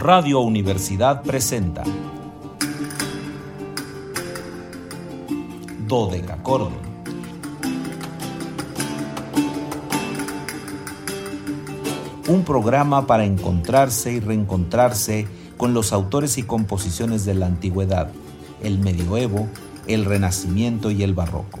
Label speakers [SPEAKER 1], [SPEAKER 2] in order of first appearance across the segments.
[SPEAKER 1] Radio Universidad presenta Cordon Un programa para encontrarse y reencontrarse con los autores y composiciones de la antigüedad, el medioevo, el renacimiento y el barroco.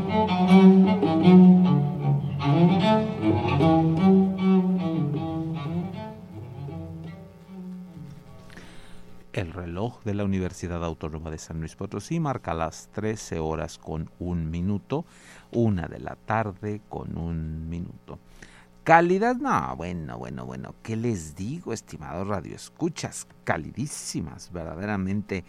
[SPEAKER 1] De la Universidad Autónoma de San Luis Potosí marca las 13 horas con un minuto, una de la tarde con un minuto. Calidad, no, bueno, bueno, bueno, ¿qué les digo, estimados radioescuchas? Calidísimas, verdaderamente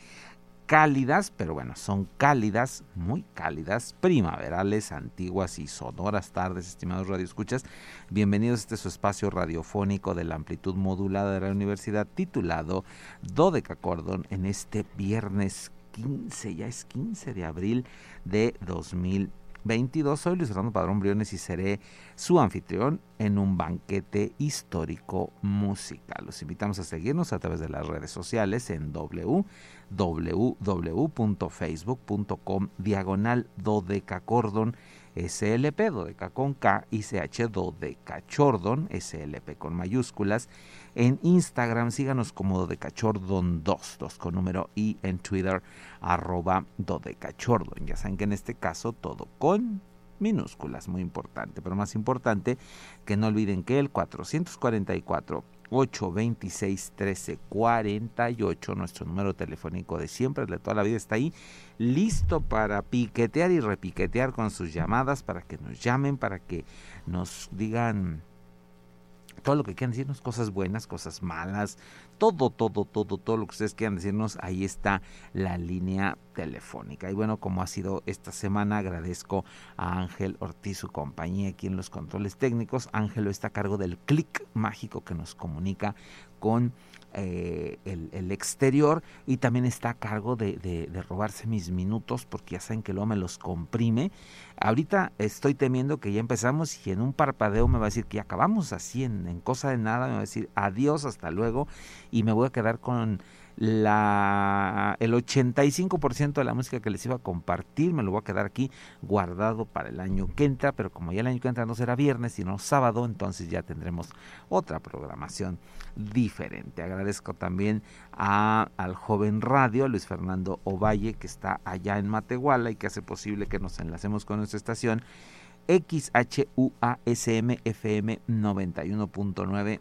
[SPEAKER 1] cálidas, pero bueno, son cálidas, muy cálidas, primaverales, antiguas y sonoras tardes, estimados radioescuchas. Bienvenidos a este su espacio radiofónico de la amplitud modulada de la universidad titulado Dodeca Cordon en este viernes 15, ya es 15 de abril de 2022. Soy Luis Fernando Padrón Briones y seré su anfitrión en un banquete histórico musical. Los invitamos a seguirnos a través de las redes sociales en www.facebook.com diagonal dodecacordon SLP, dodeca con K y CH dodecachordon SLP con mayúsculas. En Instagram síganos como dodecachordon 2, 2 con número y en Twitter arroba dodecachordon. Ya saben que en este caso todo con minúsculas, muy importante, pero más importante que no olviden que el 444 826 1348, nuestro número telefónico de siempre, de toda la vida, está ahí, listo para piquetear y repiquetear con sus llamadas, para que nos llamen, para que nos digan todo lo que quieran decirnos, cosas buenas, cosas malas, todo, todo, todo, todo lo que ustedes quieran decirnos, ahí está la línea telefónica. Y bueno, como ha sido esta semana, agradezco a Ángel Ortiz su compañía aquí en los controles técnicos. Ángel está a cargo del clic mágico que nos comunica con eh, el, exterior y también está a cargo de, robarse mis minutos porque ya saben que luego me los comprime. Ahorita estoy temiendo que ya empezamos y en un parpadeo me va a decir que ya acabamos así en cosa de nada, me va a decir adiós, hasta luego y me voy a quedar con la, el 85% de la música que les iba a compartir me lo voy a quedar aquí guardado para el año que entra, pero como ya el año que entra no será viernes sino sábado, entonces ya tendremos otra programación diferente. Agradezco también al joven radio Luis Fernando Ovalle que está allá en Matehuala y que hace posible que nos enlacemos con nuestra estación XHUASM FM 91.9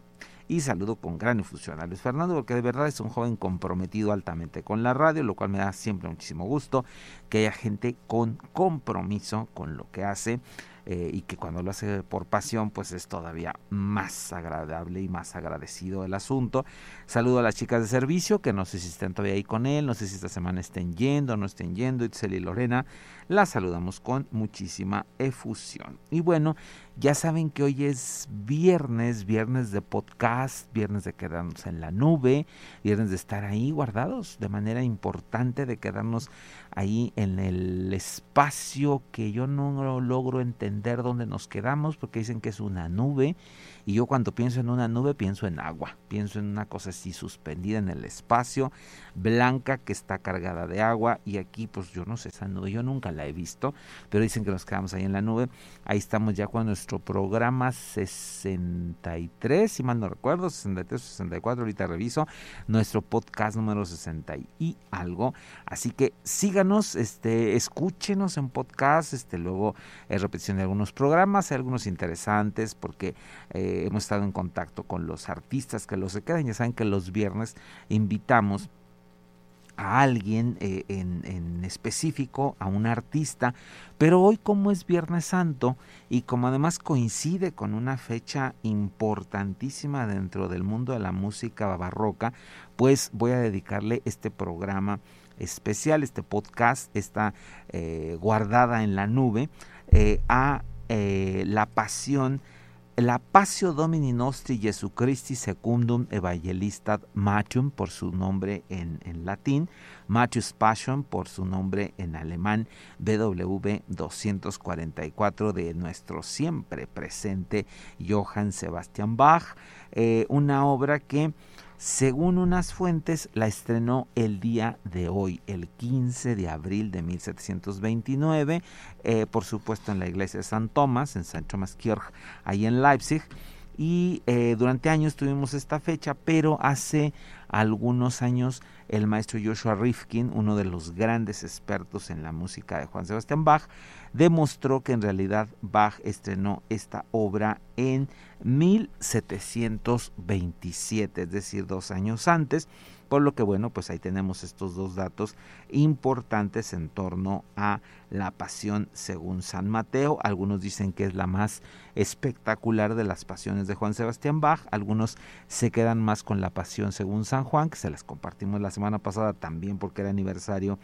[SPEAKER 1] y saludo con gran efusión a Luis Fernando porque de verdad es un joven comprometido altamente con la radio, lo cual me da siempre muchísimo gusto que haya gente con compromiso con lo que hace. Eh, y que cuando lo hace por pasión pues es todavía más agradable y más agradecido el asunto. Saludo a las chicas de servicio que no sé si están todavía ahí con él, no sé si esta semana estén yendo o no estén yendo, Itzel y Lorena, las saludamos con muchísima efusión. Y bueno, ya saben que hoy es viernes, viernes de podcast, viernes de quedarnos en la nube, viernes de estar ahí guardados de manera importante, de quedarnos ahí en el espacio que yo no logro entender dónde nos quedamos porque dicen que es una nube y yo cuando pienso en una nube pienso en agua, pienso en una cosa así suspendida en el espacio, blanca que está cargada de agua y aquí pues yo no sé esa nube, yo nunca la he visto, pero dicen que nos quedamos ahí en la nube. Ahí estamos ya con nuestro programa 63, si mal no recuerdo, 63 64, ahorita reviso, nuestro podcast número 60 y algo. Así que síganos, este escúchenos en podcast, este luego es repetición de algunos programas, hay algunos interesantes porque eh, hemos estado en contacto con los artistas que los se quedan. Ya saben que los viernes invitamos a alguien eh, en, en, específico, a un artista, pero hoy como es Viernes Santo y como además coincide con una fecha importantísima dentro del mundo de la música barroca, pues voy a dedicarle este programa especial, este podcast está eh, guardada en la nube a la pasión la Passio Domini Nostri Jesucristi Secundum Evangelistat Matium por su nombre en, en, latín, Matthew's Passion por su nombre en alemán, BW 244 de nuestro siempre presente Johann Sebastian Bach, eh, una obra que según unas fuentes, la estrenó el día de hoy, el 15 de abril de 1729, eh, por supuesto en la iglesia de San Tomás, en San Thomas Kirch, ahí en Leipzig. Y eh, durante años tuvimos esta fecha, pero hace algunos años el maestro Joshua Rifkin, uno de los grandes expertos en la música de Juan Sebastián Bach, demostró que en realidad Bach estrenó esta obra en 1727, es decir, dos años antes, por lo que bueno, pues ahí tenemos estos dos datos importantes en torno a la pasión según San Mateo. Algunos dicen que es la más espectacular de las pasiones de Juan Sebastián Bach, algunos se quedan más con la pasión según San Juan, que se las compartimos la semana pasada también porque era aniversario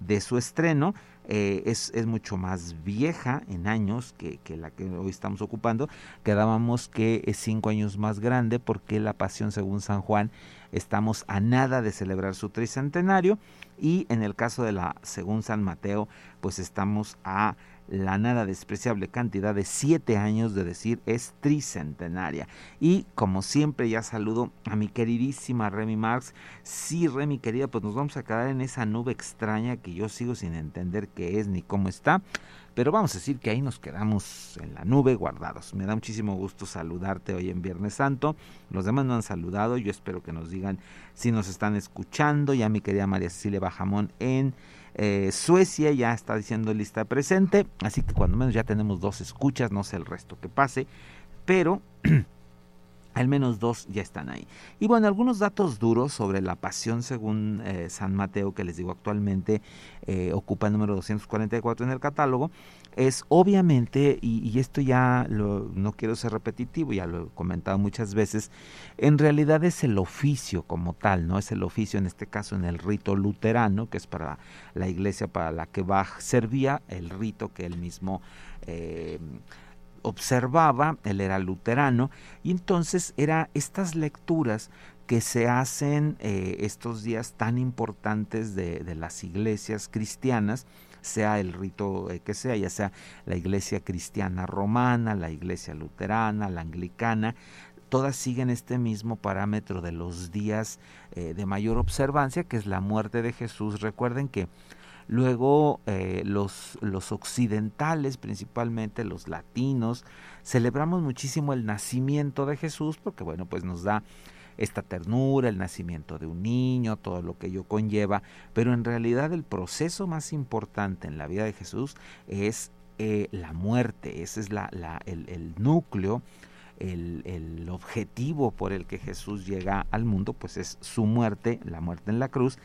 [SPEAKER 1] de su estreno. Eh, es, es, mucho más vieja en años que, que, la que hoy estamos ocupando. Quedábamos que es cinco años más grande porque la Pasión según San Juan estamos a nada de celebrar su tricentenario y en el caso de la según San Mateo pues estamos a la nada despreciable cantidad de siete años de decir es tricentenaria. Y como siempre ya saludo a mi queridísima Remy Marx. Sí, Remy querida, pues nos vamos a quedar en esa nube extraña que yo sigo sin entender qué es ni cómo está. Pero vamos a decir que ahí nos quedamos en la nube guardados. Me da muchísimo gusto saludarte hoy en Viernes Santo. Los demás no han saludado. Yo espero que nos digan si nos están escuchando. Ya mi querida María Cecilia Bajamón en eh, Suecia ya está diciendo lista presente, así que cuando menos ya tenemos dos escuchas, no sé el resto que pase, pero al menos dos ya están ahí. Y bueno, algunos datos duros sobre la pasión según eh, San Mateo, que les digo actualmente eh, ocupa el número 244 en el catálogo, es obviamente, y, esto ya no quiero ser repetitivo, ya lo he comentado muchas veces, en realidad es el oficio como tal, ¿no? Es el oficio en este caso en el rito luterano, que es para la iglesia para la que Bach servía, el rito que él mismo... Eh, observaba, él era luterano, y entonces era estas lecturas que se hacen eh, estos días tan importantes de, las iglesias cristianas, sea el rito eh, que sea, ya sea la iglesia cristiana romana, la iglesia luterana, la anglicana, todas siguen este mismo parámetro de los días eh, de mayor observancia, que es la muerte de Jesús. Recuerden que Luego eh, los, los occidentales, principalmente los latinos, celebramos muchísimo el nacimiento de Jesús porque bueno, pues nos da esta ternura, el nacimiento de un niño, todo lo que ello conlleva, pero en realidad el proceso más importante en la vida de Jesús es eh, la muerte, ese es la, el, el, núcleo, el, el, objetivo por el que Jesús llega al mundo, pues es su muerte, la muerte en la cruz,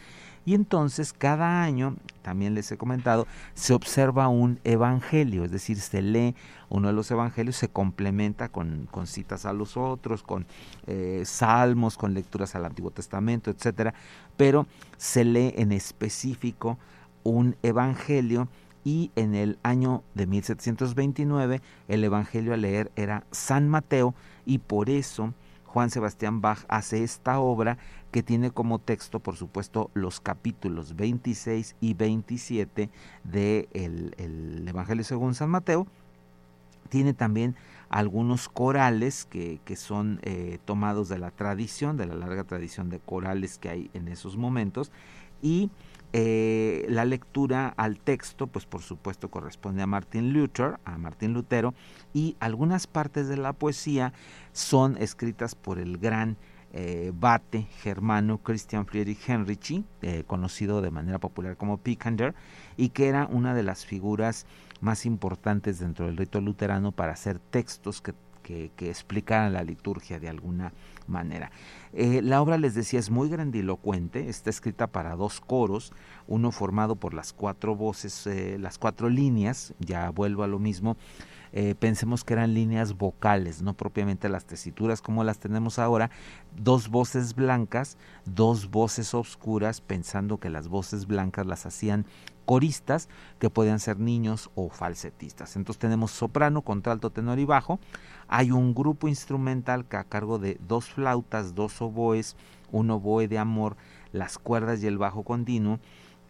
[SPEAKER 1] y entonces cada año, también les he comentado, se observa un evangelio, es decir, se lee uno de los evangelios, se complementa con, con citas a los otros, con eh, salmos, con lecturas al Antiguo Testamento, etcétera, pero se lee en específico un evangelio y en el año de 1729 el evangelio a leer era San Mateo y por eso Juan Sebastián Bach hace esta obra que tiene como texto, por supuesto, los capítulos 26 y 27 del de el Evangelio según San Mateo. Tiene también algunos corales que, que son eh, tomados de la tradición, de la larga tradición de corales que hay en esos momentos. Y eh, la lectura al texto, pues por supuesto corresponde a Martin Luther, a Martín Lutero, y algunas partes de la poesía son escritas por el gran eh, bate germano Christian Friedrich Henrici, eh, conocido de manera popular como Picander, y que era una de las figuras más importantes dentro del rito luterano para hacer textos que, que, explicaran la liturgia de alguna. Eh, la obra, les decía, es muy grandilocuente, está escrita para dos coros, uno formado por las cuatro voces, eh, las cuatro líneas, ya vuelvo a lo mismo, eh, pensemos que eran líneas vocales, no propiamente las tesituras como las tenemos ahora, dos voces blancas, dos voces oscuras, pensando que las voces blancas las hacían coristas, que podían ser niños o falsetistas. Entonces tenemos soprano, contralto, tenor y bajo. Hay un grupo instrumental que a cargo de dos flautas, dos oboes, un oboe de amor, las cuerdas y el bajo continuo.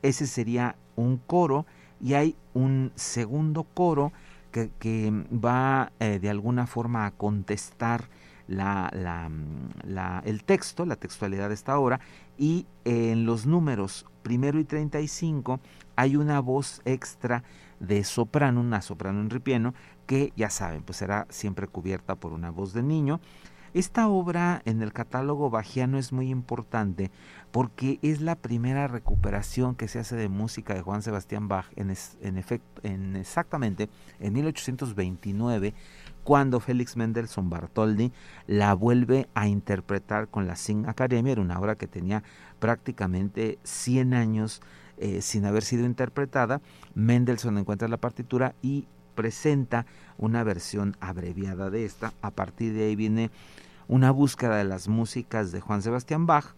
[SPEAKER 1] Ese sería un coro y hay un segundo coro que, va eh, de alguna forma a contestar la, la, el texto, la textualidad de esta obra, y en los números primero y 35 hay una voz extra de soprano, una soprano en ripieno, que ya saben, pues será siempre cubierta por una voz de niño. Esta obra en el catálogo bajiano es muy importante porque es la primera recuperación que se hace de música de Juan Sebastián Bach en, en, efecto, en exactamente en 1829 cuando Félix Mendelssohn Bartholdy la vuelve a interpretar con la Sing Academy, era una obra que tenía prácticamente 100 años eh, sin haber sido interpretada. Mendelssohn encuentra la partitura y presenta una versión abreviada de esta. A partir de ahí viene una búsqueda de las músicas de Juan Sebastián Bach.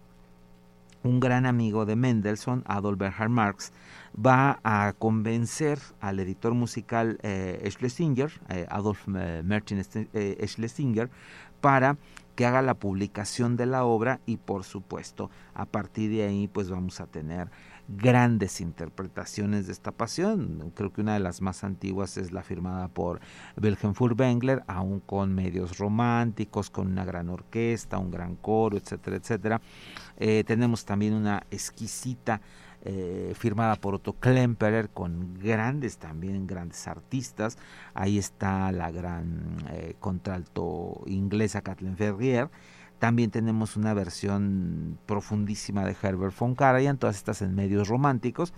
[SPEAKER 1] Un gran amigo de Mendelssohn, Adolf Bernhard Marx, va a convencer al editor musical eh, Schlesinger, eh, Adolf eh, eh, Schlesinger, para que haga la publicación de la obra y por supuesto a partir de ahí pues vamos a tener grandes interpretaciones de esta pasión. Creo que una de las más antiguas es la firmada por Wilhelm Furtwängler, aún con medios románticos, con una gran orquesta, un gran coro, etcétera, etcétera. Eh, tenemos también una exquisita eh, firmada por Otto Klemperer con grandes también grandes artistas ahí está la gran eh, contralto inglesa Kathleen Ferrier también tenemos una versión profundísima de Herbert von Karajan, todas estas en medios románticos.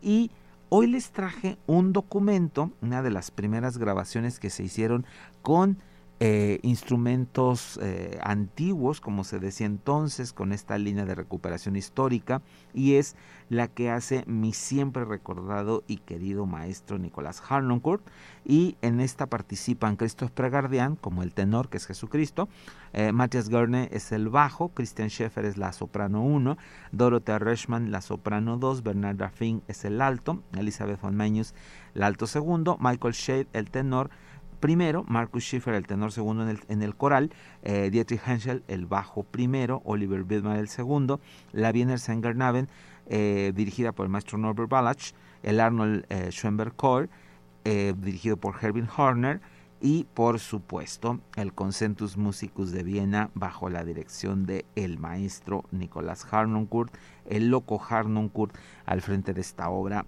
[SPEAKER 1] Y hoy les traje un documento, una de las primeras grabaciones que se hicieron con eh, instrumentos eh, antiguos, como se decía entonces, con esta línea de recuperación histórica, y es la que hace mi siempre recordado y querido maestro Nicolás Harnoncourt, y en esta participan Christoph Pregardian como el tenor, que es Jesucristo, eh, Matthias Gerne es el bajo, Christian Scheffer es la soprano 1, Dorothea Reschmann la soprano 2, Bernard Fink es el alto, Elizabeth von Meñus el alto segundo, Michael Shade el tenor, primero, Marcus Schiffer el tenor segundo en el, en el coral, eh, Dietrich Henschel el bajo primero, Oliver Widmer el segundo, la Wiener Sängernaven eh, dirigida por el maestro Norbert Balach, el Arnold eh, Schoenberg eh, dirigido por Herbin Horner y por supuesto el Concentus Musicus de Viena bajo la dirección de el maestro Nicolás Harnoncourt, el loco Harnoncourt al frente de esta obra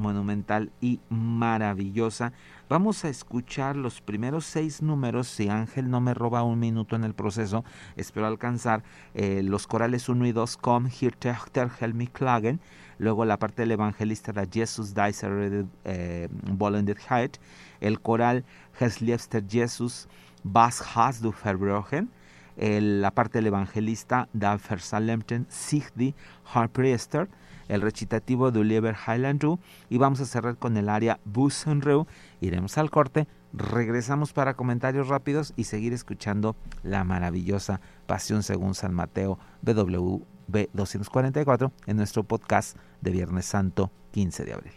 [SPEAKER 1] monumental y maravillosa. Vamos a escuchar los primeros seis números. Si Ángel no me roba un minuto en el proceso, espero alcanzar eh, los corales 1 y 2, Com, Hier Techter, Helmi Klagen. Luego la parte del evangelista de Jesus Dicer eh, Height. El coral Liebster Jesus, Was hast du verbrochen. la parte del evangelista Da Versalemten Sigdi Harpriester el recitativo de Oliver Highland y vamos a cerrar con el área Busenreu. Iremos al corte, regresamos para comentarios rápidos y seguir escuchando la maravillosa Pasión según San Mateo BWB 244 en nuestro podcast de Viernes Santo 15 de abril.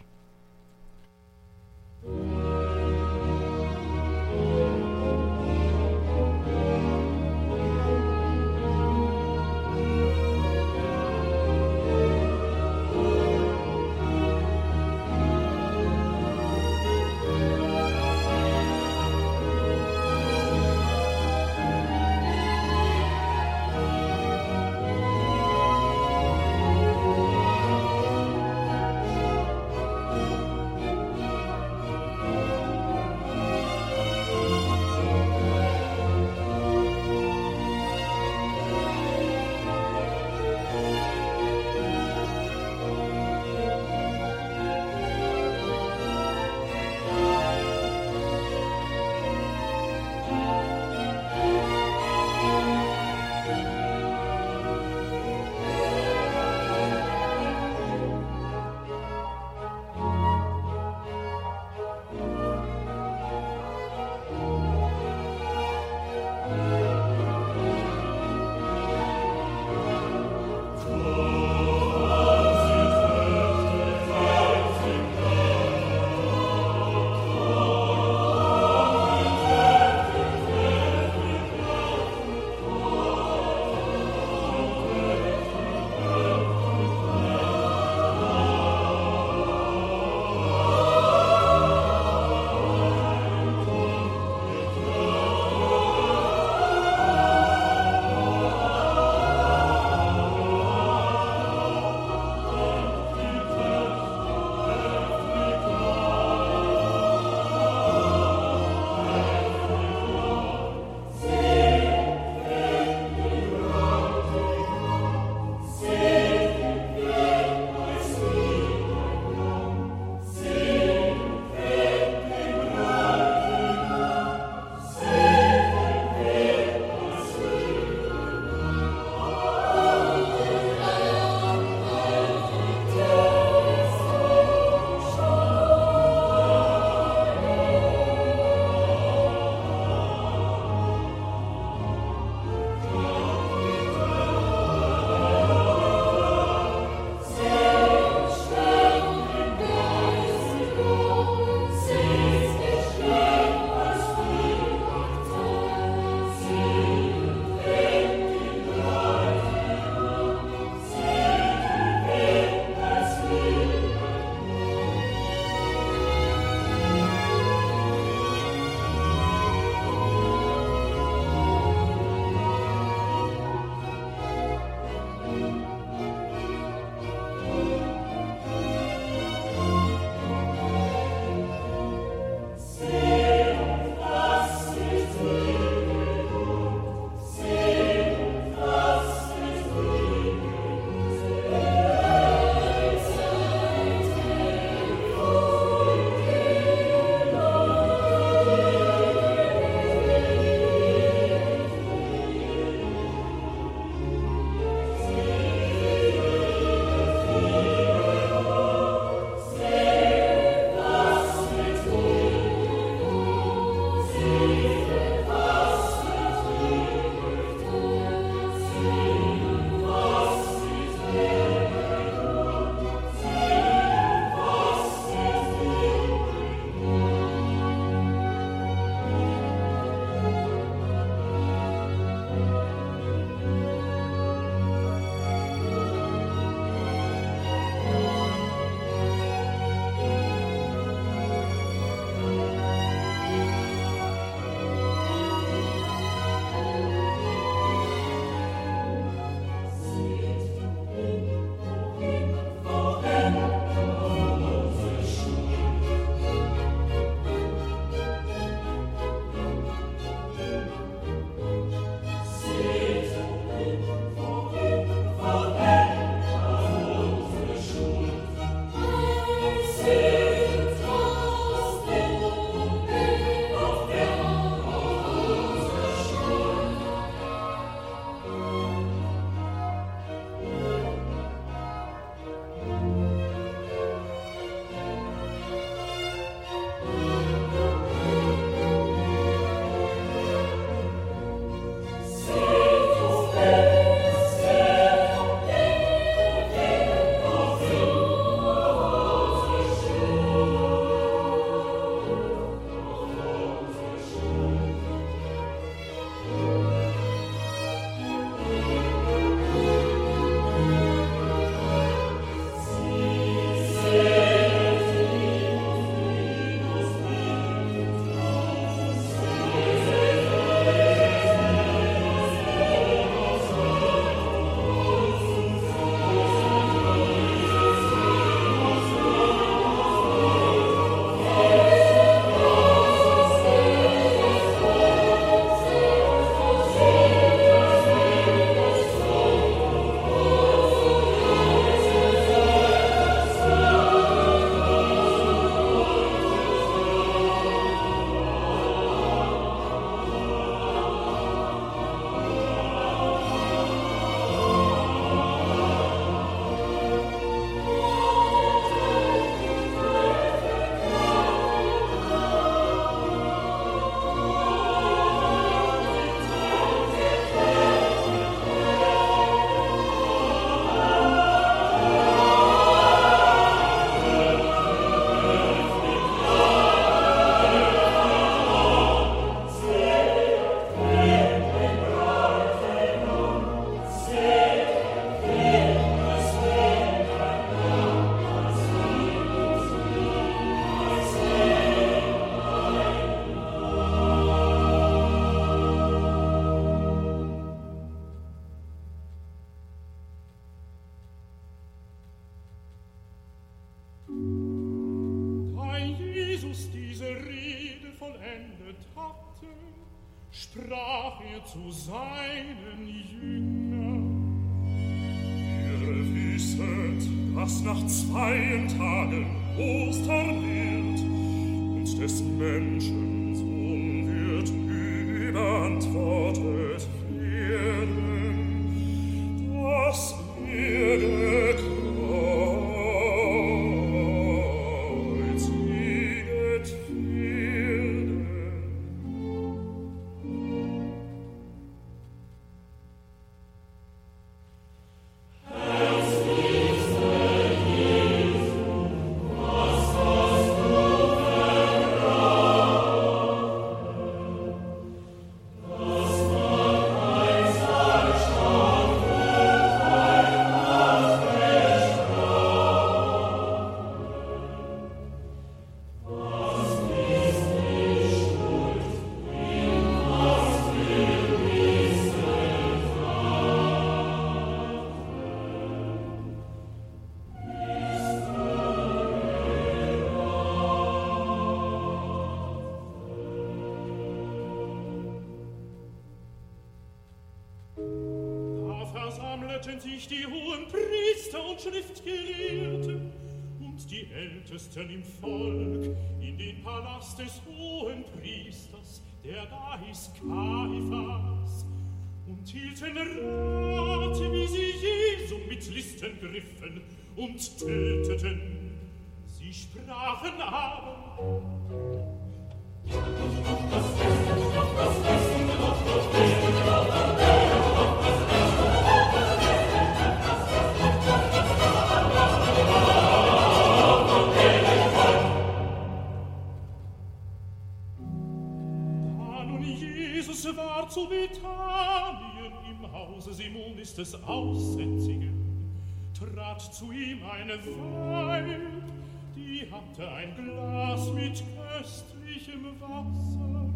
[SPEAKER 2] Die hohen Priester und Schriftgelehrten und die Ältesten im Volk in den Palast des hohen Priesters, der da ist Kaiphas, und hielten Rat, wie sie Jesu mit Listen griffen und töteten. Sie sprachen aber, Da nun Simonis des Aussätzigen, trat zu ihm eine Weib, die hatte ein Glas mit köstlichem Wasser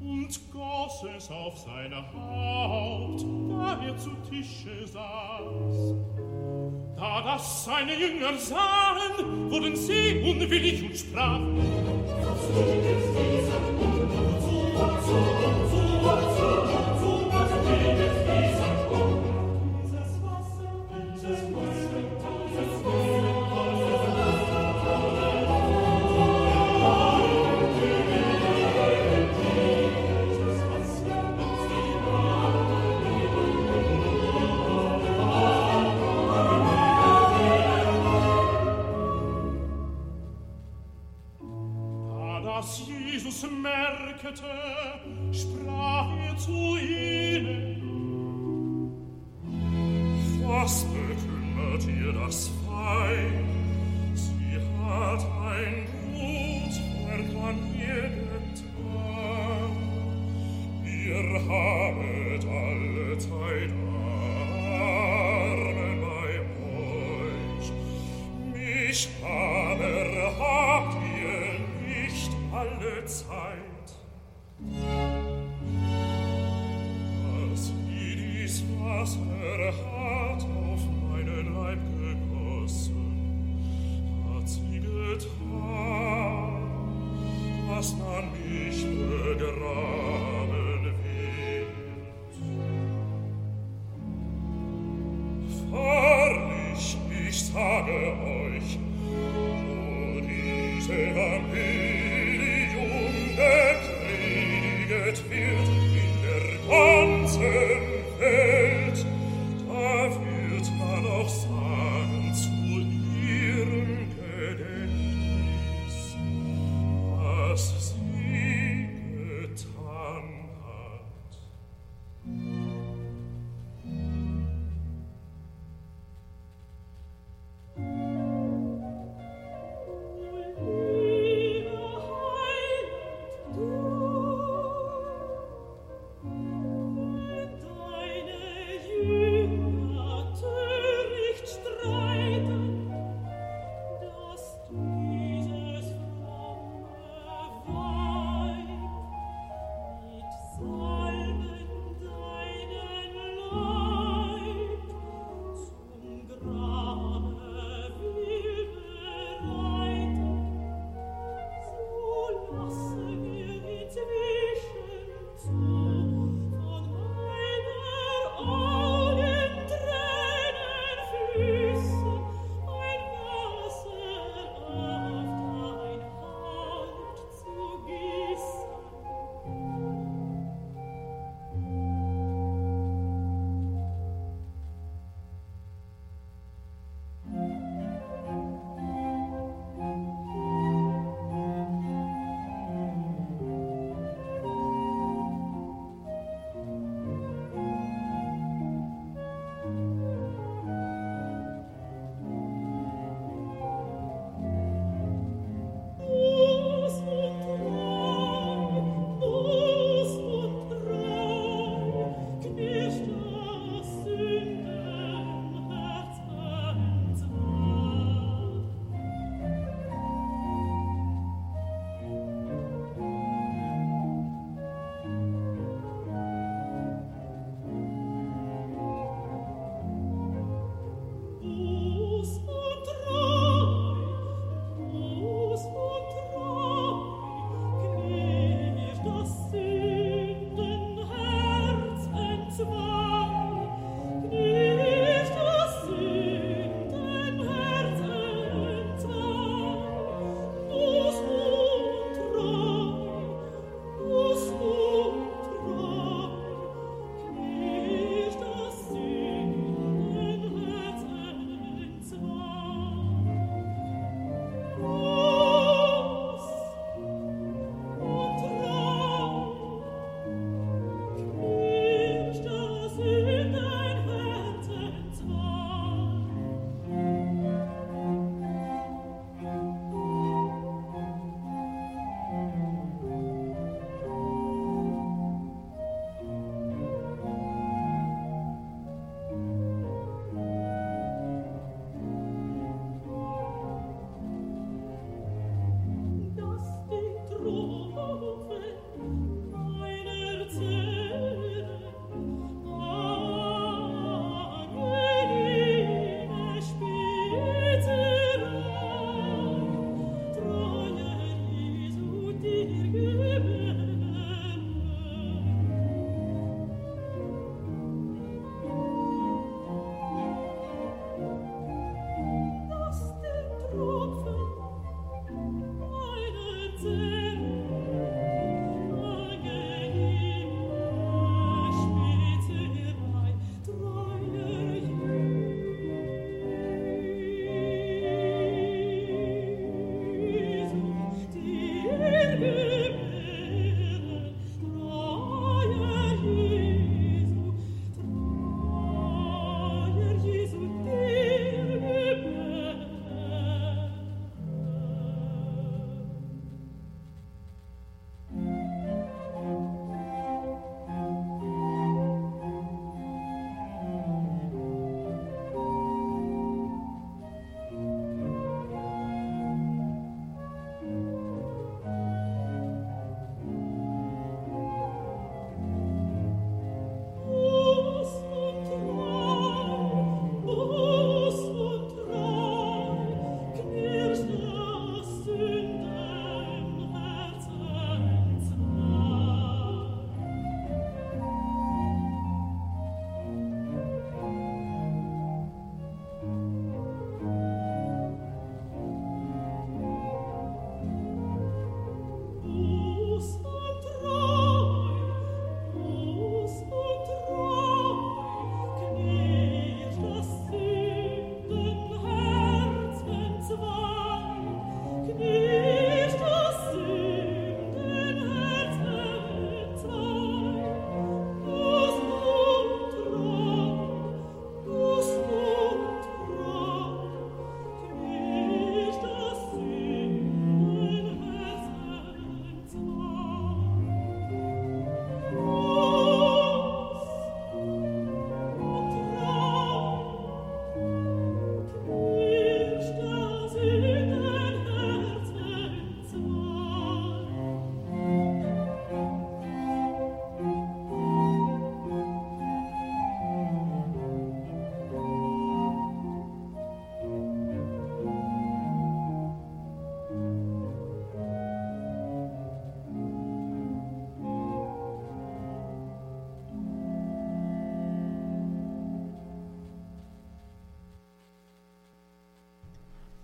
[SPEAKER 2] und goss es auf sein Haupt, da er zu Tische saß. Da das seine Jünger sahen, wurden sie unwillig und sprachen, Da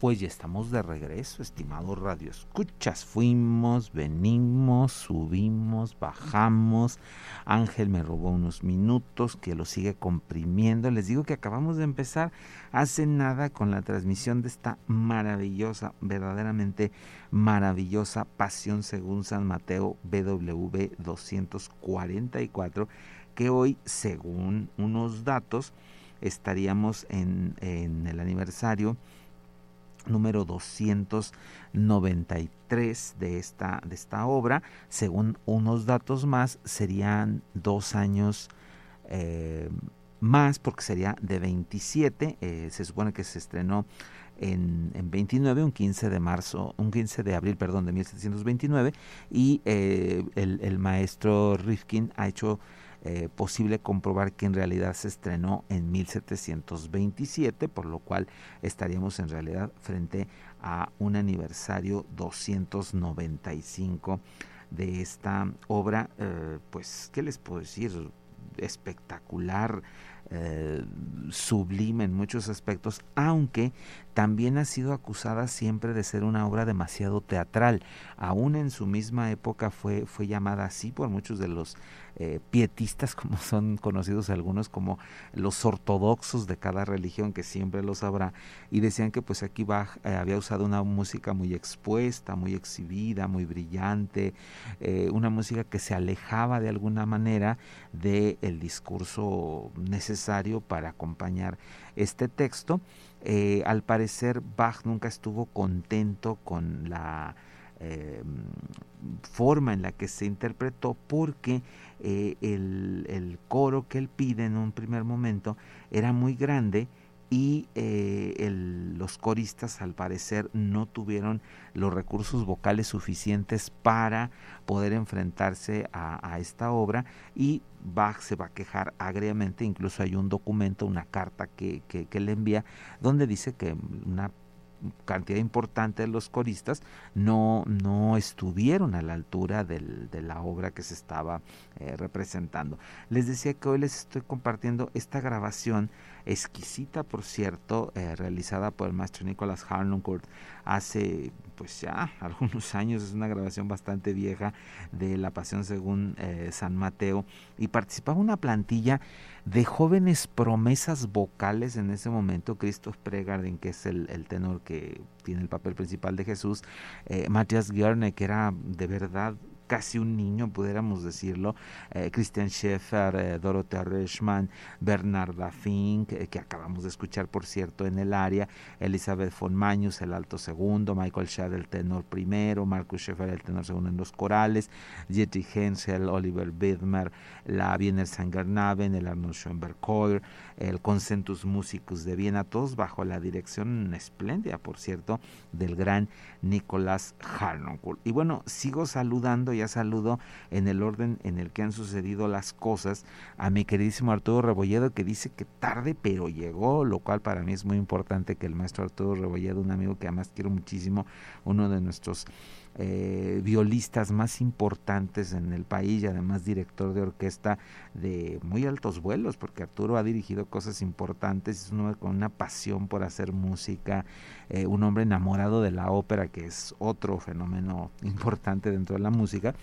[SPEAKER 1] Pues ya estamos de regreso, estimado Radio Escuchas. Fuimos, venimos, subimos, bajamos. Ángel me robó unos minutos que lo sigue comprimiendo. Les digo que acabamos de empezar hace nada con la transmisión de esta maravillosa, verdaderamente maravillosa Pasión según San Mateo BW 244, que hoy, según unos datos, estaríamos en, en el aniversario número 293 de esta, de esta obra. Según unos datos más, serían dos años eh, más, porque sería de 27. Eh, se supone que se estrenó en, en, 29, un 15 de marzo, un 15 de abril, perdón, de 1729, y eh, el, el, maestro Rifkin ha hecho eh, posible comprobar que en realidad se estrenó en 1727, por lo cual estaríamos en realidad frente a un aniversario 295 de esta obra, eh, pues, ¿qué les puedo decir? espectacular, eh, sublime en muchos aspectos, aunque también ha sido acusada siempre de ser una obra demasiado teatral. Aún en su misma época fue, fue llamada así por muchos de los eh, pietistas, como son conocidos algunos como los ortodoxos de cada religión, que siempre los habrá, y decían que pues aquí Bach eh, había usado una música muy expuesta, muy exhibida, muy brillante, eh, una música que se alejaba de alguna manera del el discurso necesario para acompañar este texto. al parecer Bach nunca estuvo contento con la forma en la que se interpretó porque eh, el, coro que él pide en un primer momento era muy grande y eh, los coristas al parecer no tuvieron los recursos vocales suficientes para poder enfrentarse a, esta obra. Y Bach se va a quejar agriamente, incluso hay un documento, una carta que, que, que le envía donde dice que una cantidad importante de los coristas no, no estuvieron a la altura del, de la obra que se estaba eh, representando. Les decía que hoy les estoy compartiendo esta grabación exquisita, por cierto, eh, realizada por el maestro Nicolás Harnoncourt hace pues ya algunos años, es una grabación bastante vieja de La Pasión según eh, San Mateo y participaba una plantilla de jóvenes promesas vocales en ese momento, Christoph Pregarden, que es el, tenor que tiene el papel principal de Jesús, eh, Matthias Gjörne, que era de verdad casi un niño, pudiéramos decirlo, eh, Christian Scheffer, eh, Dorothea Reichmann, Bernarda Fink, eh, que acabamos de escuchar, por cierto, en el área, Elizabeth von Magnus, el alto segundo, Michael Schad, el tenor primero, Marcus Scheffer, el tenor segundo en los corales, Jetty Hensel, Oliver Bidmer, la Wiener Sangernaven, el Arnold Schoenberg Choir, el Concentus Musicus de Viena, todos bajo la dirección espléndida, por cierto, del gran Nicolás Harnoncourt. Y bueno, sigo saludando, ya saludo en el orden en el que han sucedido las cosas a mi queridísimo Arturo Rebolledo, que dice que tarde pero llegó, lo cual para mí es muy importante que el maestro Arturo Rebolledo, un amigo que además quiero muchísimo, uno de nuestros eh, violistas más importantes en el país y además director de orquesta de muy altos vuelos, porque Arturo ha dirigido cosas importantes, es un con una pasión por hacer música, eh, un hombre enamorado de la ópera, que es otro fenómeno importante dentro de la música.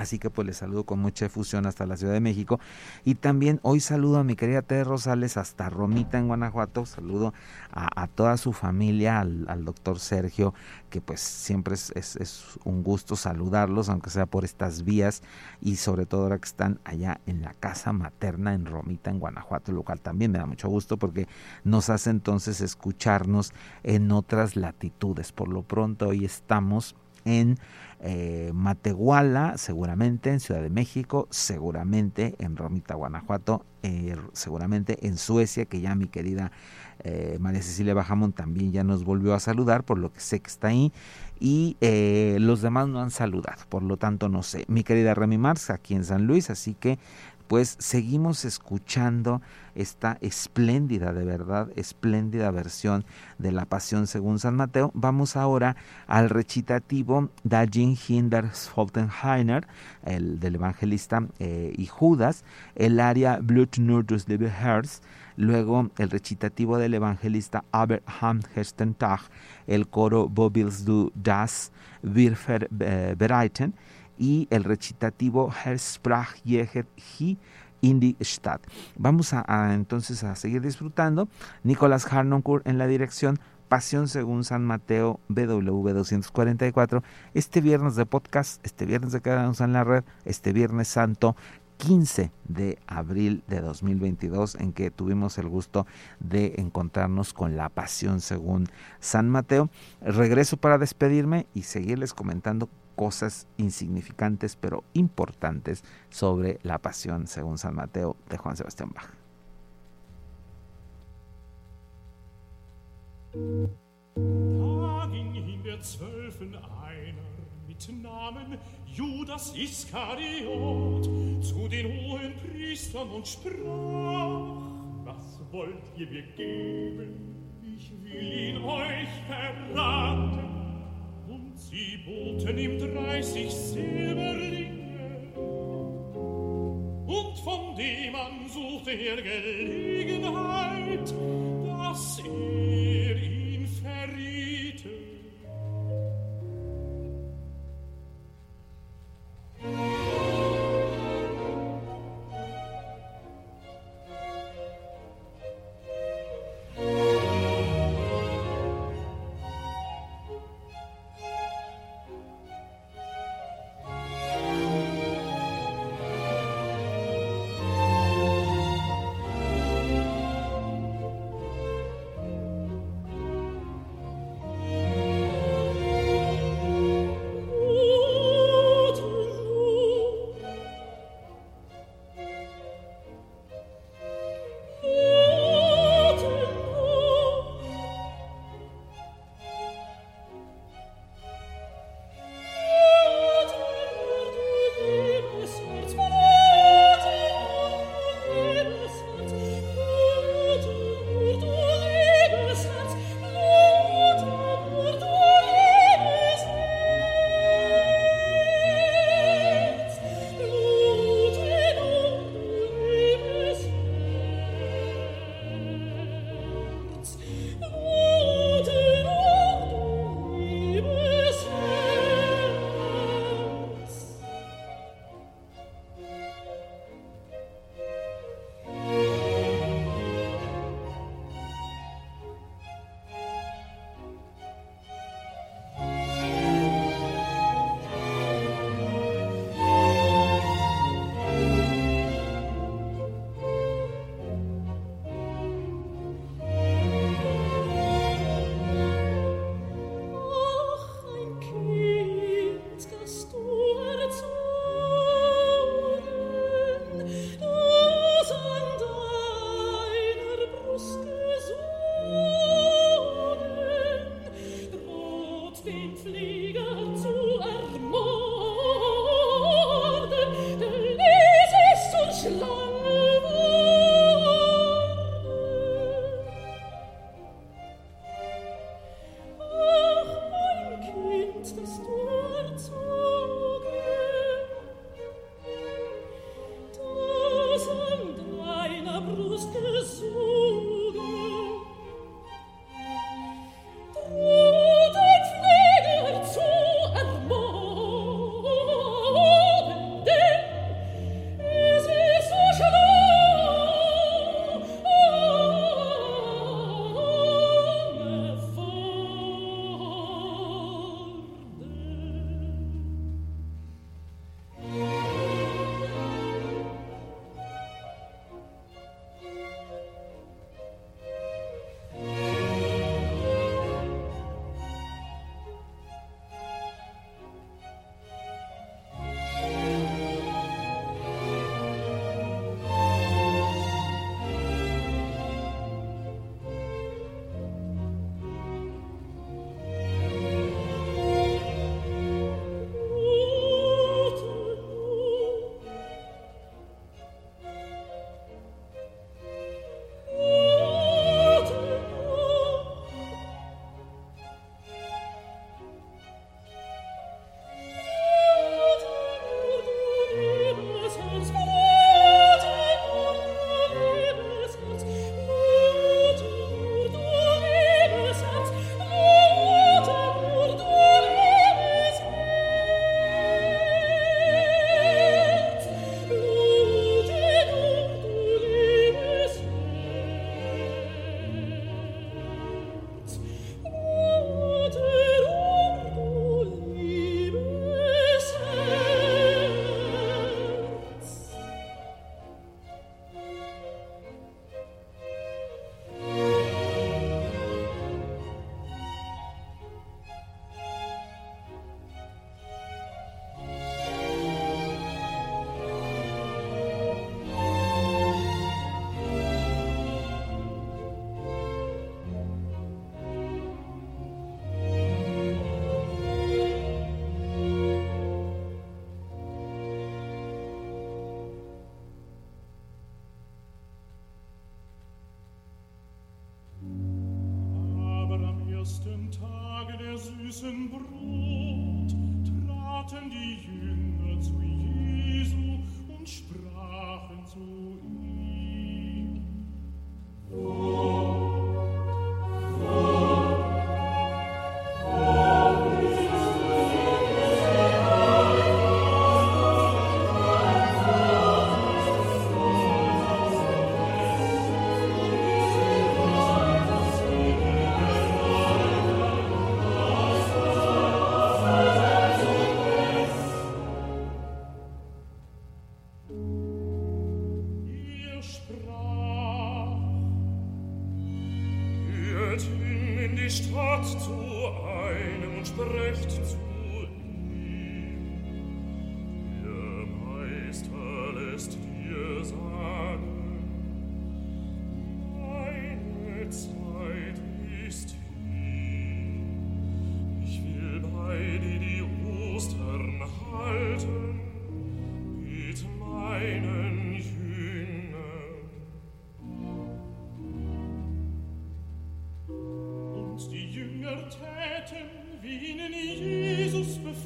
[SPEAKER 1] Así que pues les saludo con mucha efusión hasta la Ciudad de México. Y también hoy saludo a mi querida Tere Rosales hasta Romita en Guanajuato. Saludo a, toda su familia, al, doctor Sergio, que pues siempre es, es, un gusto saludarlos, aunque sea por estas vías. Y sobre todo ahora que están allá en la casa materna en Romita en Guanajuato, lo cual también me da mucho gusto porque nos hace entonces escucharnos en otras latitudes. Por lo pronto hoy estamos en eh, Matehuala, seguramente en Ciudad de México, seguramente en Romita, Guanajuato, eh, seguramente en Suecia, que ya mi querida eh, María Cecilia Bajamón también ya nos volvió a saludar, por lo que sé que está ahí, y los demás no han saludado, por lo tanto no sé. Mi querida Remy Mars, aquí en San Luis, así que pues seguimos escuchando esta espléndida, de verdad, espléndida versión de la Pasión según San Mateo. Vamos ahora al recitativo Dajin Hinder Foltenheiner, el del evangelista eh, y Judas, el área Blut des Herz, luego el recitativo del evangelista Abraham Herstentag, el coro Bobils du das Wir bereiten y el recitativo Herr sprach hier in die Stadt. Vamos a, entonces a seguir disfrutando. Nicolás Harnoncourt en la dirección, Pasión según San Mateo BW 244. Este viernes de podcast, este viernes de Quedarnos en la Red, este viernes santo, 15 de abril de 2022 en que tuvimos el gusto de encontrarnos con la pasión según San Mateo. Regreso para despedirme y seguirles comentando cosas insignificantes pero importantes sobre la pasión según San Mateo de Juan Sebastián Bach.
[SPEAKER 2] Da ging in der Zwölfen einer mit Namen Judas Iskariot zu den hohen Priestern und sprach, was wollt ihr mir geben? Ich will ihn euch verraten. Sie boten ihm dreißig Silberlinge. Und von dem an suchte er Gelegenheit, dass er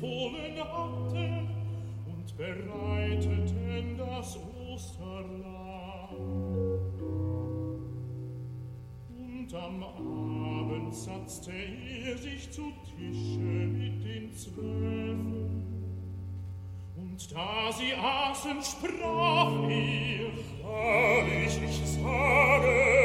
[SPEAKER 2] befohlen hatten und bereiteten das Osterlamm. Und am Abend satzte er sich zu Tische mit den Zwölfen. Und da sie aßen, sprach er, Wahrlich, ich sage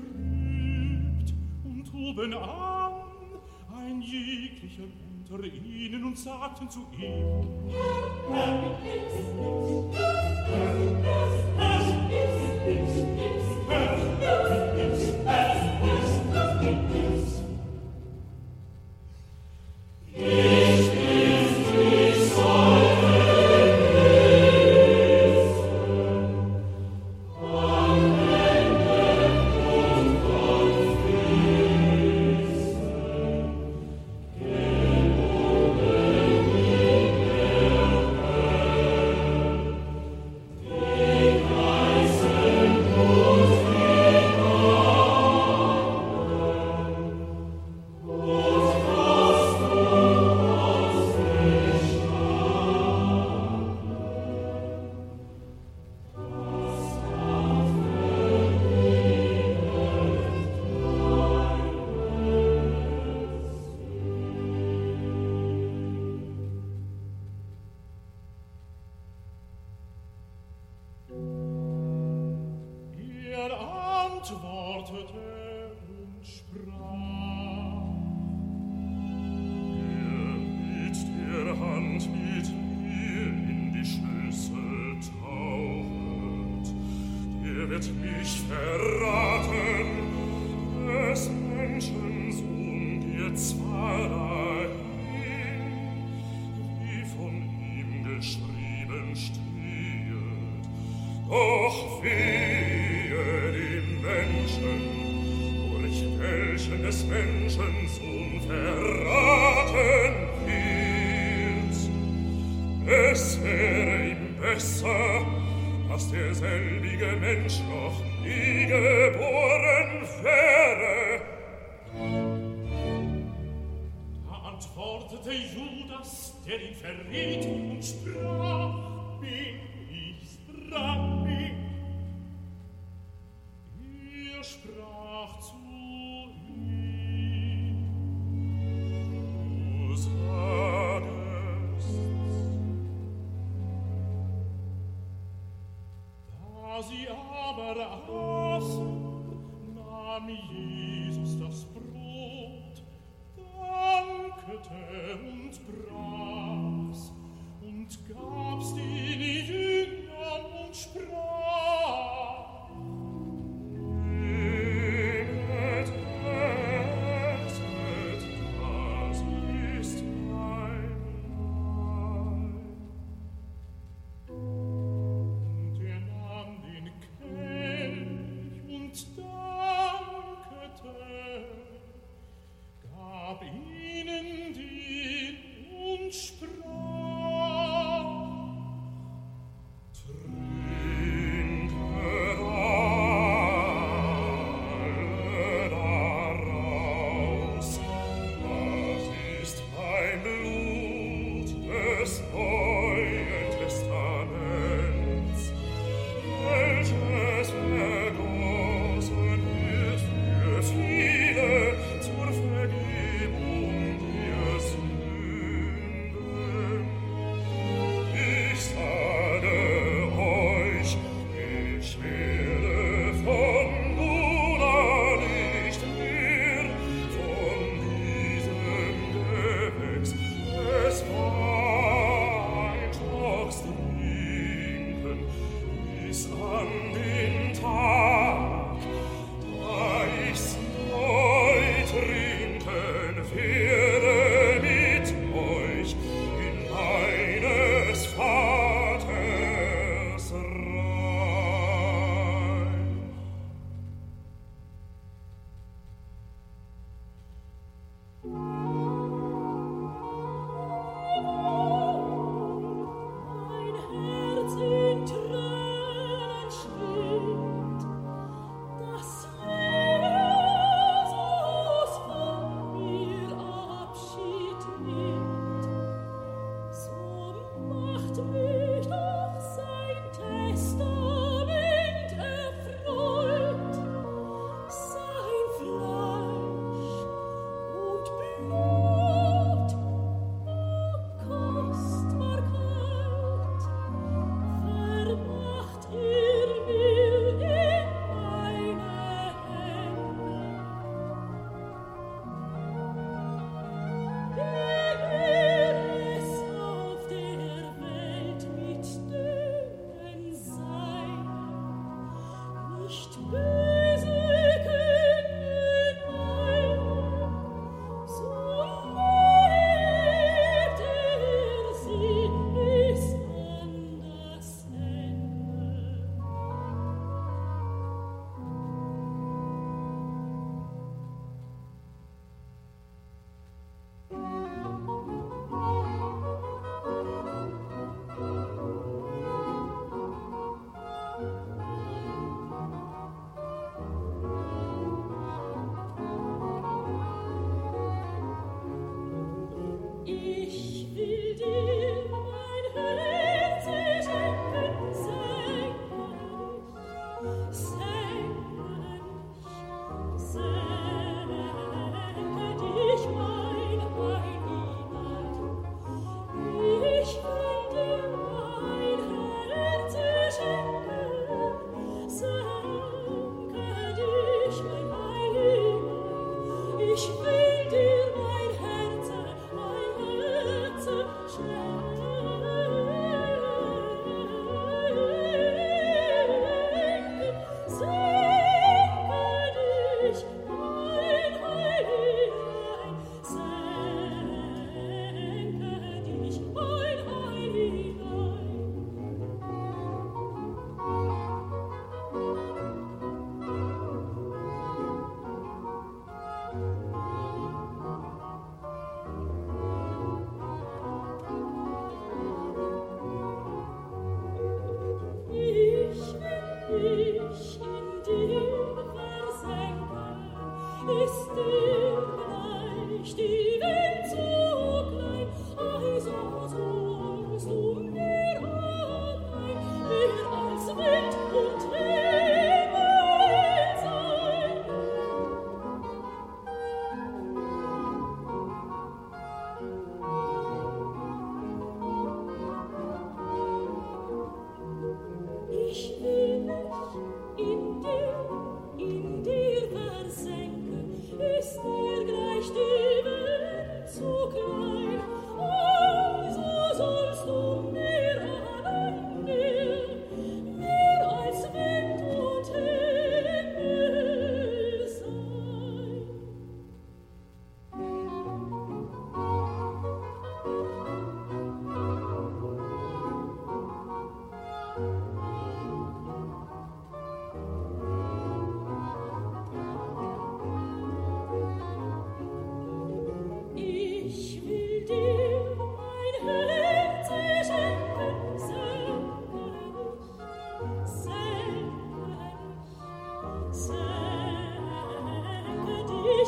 [SPEAKER 2] trübt und hoben an ein jeglicher unter ihnen und sagten zu ihm, Herr, ist nichts, das ist nichts, das ist nichts, das ist nichts,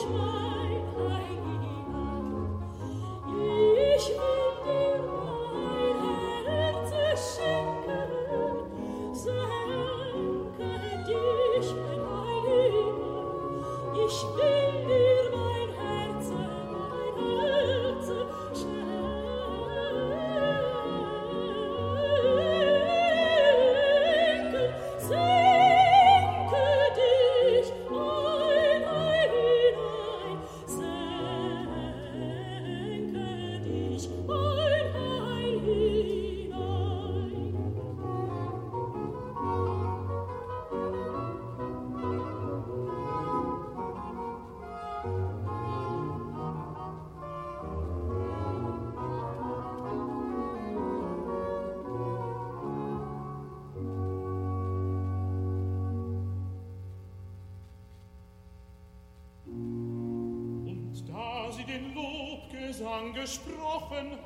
[SPEAKER 2] Christmas. gesprochen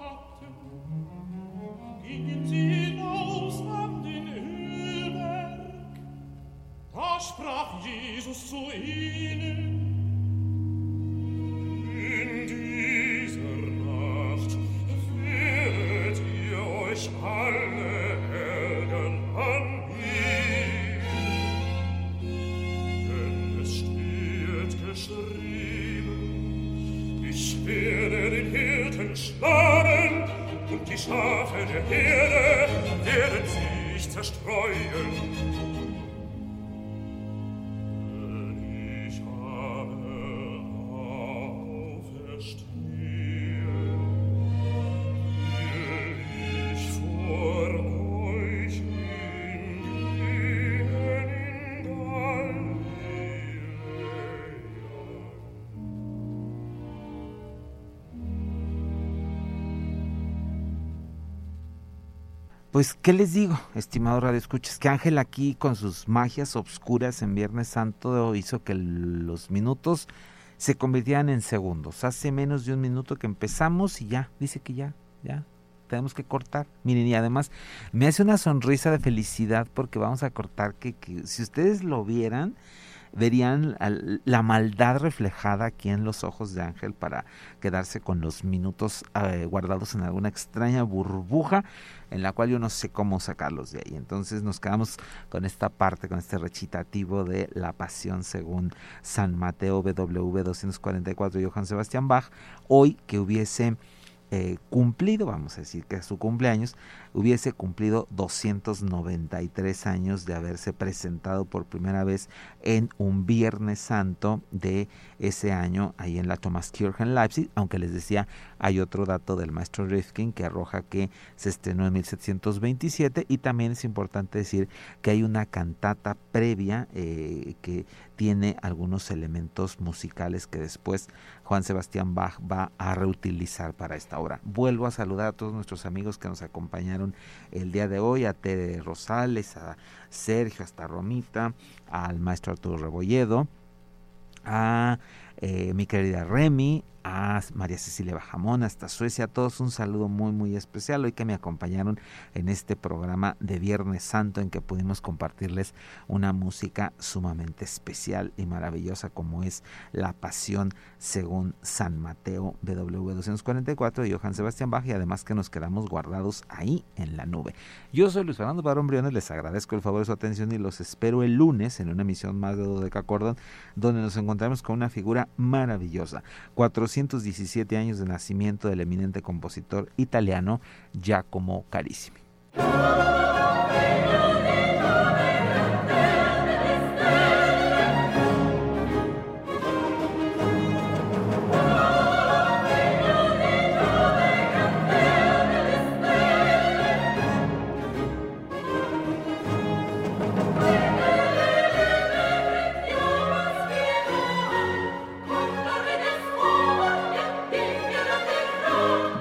[SPEAKER 1] Pues, ¿qué les digo, estimado Radio Escuchas? Que Ángel aquí con sus magias obscuras en Viernes Santo hizo que los minutos se convirtieran en segundos. Hace menos de un minuto que empezamos y ya, dice que ya, ya, tenemos que cortar. Miren, y además me hace una sonrisa de felicidad porque vamos a cortar que, que si ustedes lo vieran, verían la maldad reflejada aquí en los ojos de Ángel para quedarse con los minutos eh, guardados en alguna extraña burbuja en la cual yo no sé cómo sacarlos de ahí. Entonces nos quedamos con esta parte, con este recitativo de la pasión según San Mateo BW 244 Johann Sebastian Bach. Hoy que hubiese eh, cumplido, vamos a decir que es su cumpleaños, hubiese cumplido 293 años de haberse presentado por primera vez en un Viernes Santo de ese año ahí en la Thomaskirche en Leipzig, aunque les decía, hay otro dato del maestro Rifkin que arroja que se estrenó en 1727 y también es importante decir que hay una cantata previa eh, que tiene algunos elementos musicales que después Juan Sebastián Bach va a reutilizar para esta obra. Vuelvo a saludar a todos nuestros amigos que nos acompañaron el día de hoy, a Tere Rosales, a Sergio, hasta Romita, al maestro Arturo Rebolledo, a eh, mi querida Remy, a María Cecilia Bajamón, hasta Suecia, a todos un saludo muy muy especial hoy que me acompañaron en este programa de Viernes Santo en que pudimos compartirles una música sumamente especial y maravillosa como es La Pasión según San Mateo BW 244 de Johann Sebastian Bach y además que nos quedamos guardados ahí en la nube. Yo soy Luis Fernando Barón Briones, les agradezco el favor de su atención y los espero el lunes en una emisión más de Dodeca Cordon donde nos encontramos con una figura maravillosa. 417 años de nacimiento del eminente compositor italiano Giacomo Carissimi.